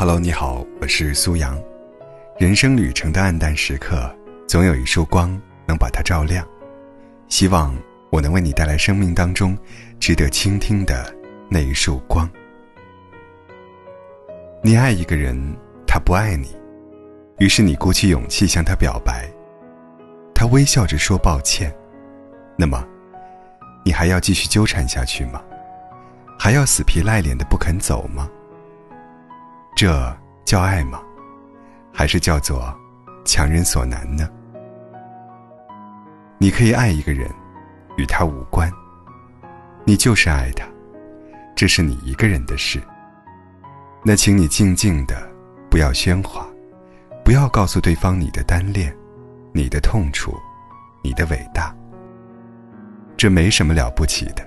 Hello，你好，我是苏阳。人生旅程的暗淡时刻，总有一束光能把它照亮。希望我能为你带来生命当中值得倾听的那一束光。你爱一个人，他不爱你，于是你鼓起勇气向他表白，他微笑着说抱歉。那么，你还要继续纠缠下去吗？还要死皮赖脸的不肯走吗？这叫爱吗？还是叫做强人所难呢？你可以爱一个人，与他无关。你就是爱他，这是你一个人的事。那请你静静的，不要喧哗，不要告诉对方你的单恋，你的痛楚，你的伟大。这没什么了不起的。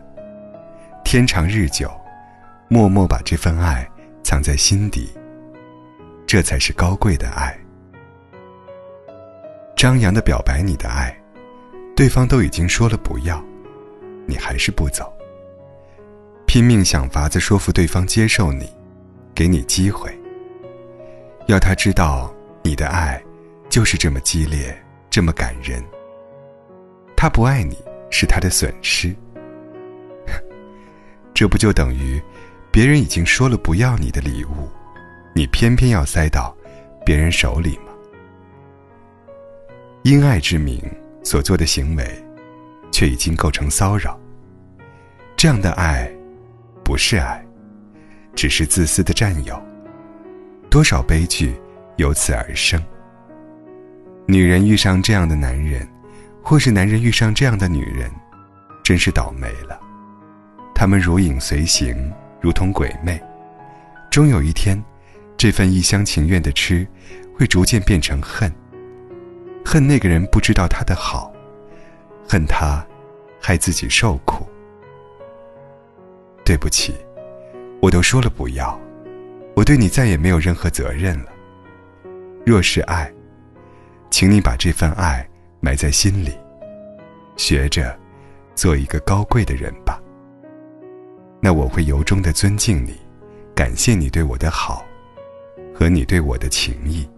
天长日久，默默把这份爱藏在心底，这才是高贵的爱。张扬的表白你的爱，对方都已经说了不要，你还是不走，拼命想法子说服对方接受你，给你机会，要他知道你的爱就是这么激烈，这么感人。他不爱你是他的损失。这不就等于，别人已经说了不要你的礼物，你偏偏要塞到别人手里吗？因爱之名所做的行为，却已经构成骚扰。这样的爱，不是爱，只是自私的占有。多少悲剧由此而生。女人遇上这样的男人，或是男人遇上这样的女人，真是倒霉了。他们如影随形，如同鬼魅，终有一天，这份一厢情愿的痴，会逐渐变成恨。恨那个人不知道他的好，恨他，害自己受苦。对不起，我都说了不要，我对你再也没有任何责任了。若是爱，请你把这份爱埋在心里，学着做一个高贵的人吧。那我会由衷的尊敬你，感谢你对我的好，和你对我的情谊。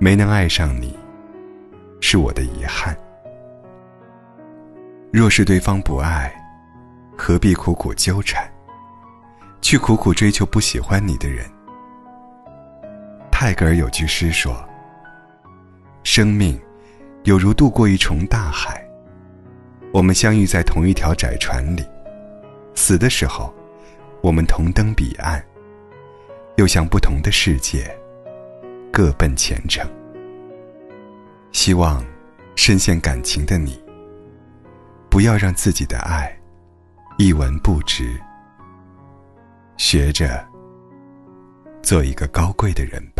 没能爱上你，是我的遗憾。若是对方不爱，何必苦苦纠缠，去苦苦追求不喜欢你的人？泰戈尔有句诗说：“生命，有如渡过一重大海，我们相遇在同一条窄船里。”死的时候，我们同登彼岸，又像不同的世界各奔前程。希望深陷感情的你，不要让自己的爱一文不值。学着做一个高贵的人吧。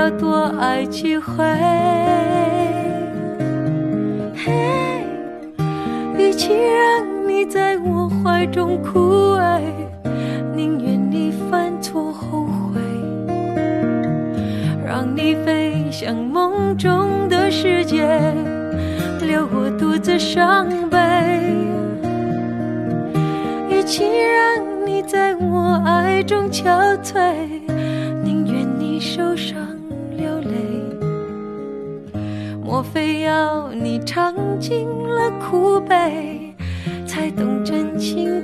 要多爱几回。嘿，与其让你在我怀中枯萎，宁愿你犯错后悔，让你飞向梦中的世界，留我独自伤悲。与其让你在我爱中憔悴，宁愿你受伤流泪。莫非要你尝尽了苦悲，才懂真情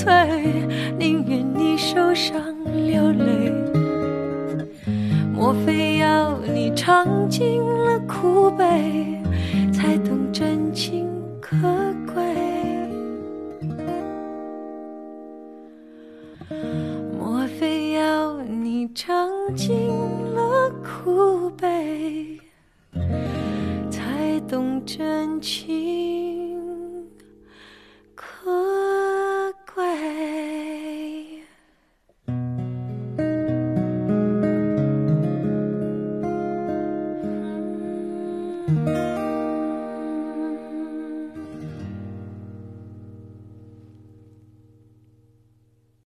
憔悴，宁愿你受伤流泪。莫非要你尝尽了苦悲，才懂真情可贵？莫非要你尝尽了苦悲？才懂真情